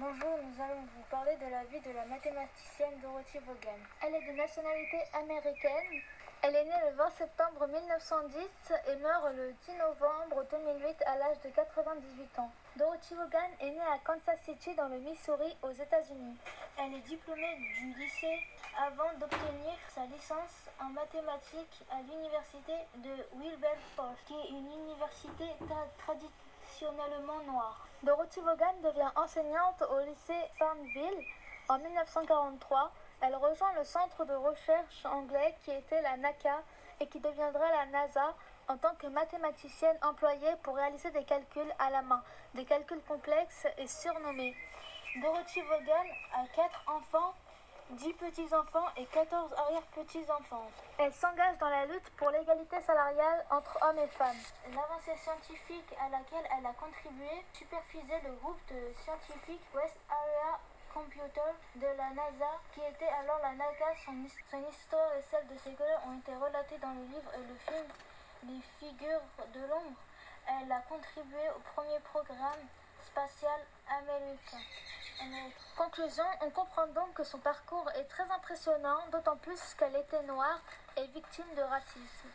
Bonjour, nous allons vous parler de la vie de la mathématicienne Dorothy Vaughan. Elle est de nationalité américaine. Elle est née le 20 septembre 1910 et meurt le 10 novembre 2008 à l'âge de 98 ans. Dorothy Vaughan est née à Kansas City dans le Missouri aux États-Unis. Elle est diplômée du lycée avant d'obtenir sa licence en mathématiques à l'université de Wilberforce, qui est une université traditionnellement noire. Dorothy Vaughan devient enseignante au lycée Farmville en 1943. Elle rejoint le centre de recherche anglais qui était la NACA et qui deviendra la NASA en tant que mathématicienne employée pour réaliser des calculs à la main, des calculs complexes et surnommés. Dorothy Vaughan a quatre enfants 10 petits-enfants et 14 arrière-petits-enfants. Elle s'engage dans la lutte pour l'égalité salariale entre hommes et femmes. L'avancée scientifique à laquelle elle a contribué supervisait le groupe de scientifiques West Area Computer de la NASA, qui était alors la NASA. Son, son histoire et celle de ses collègues ont été relatées dans le livre et le film Les figures de l'ombre. Elle a contribué au premier programme spatial américain. Conclusion, on comprend donc que son parcours est très impressionnant, d'autant plus qu'elle était noire et victime de racisme.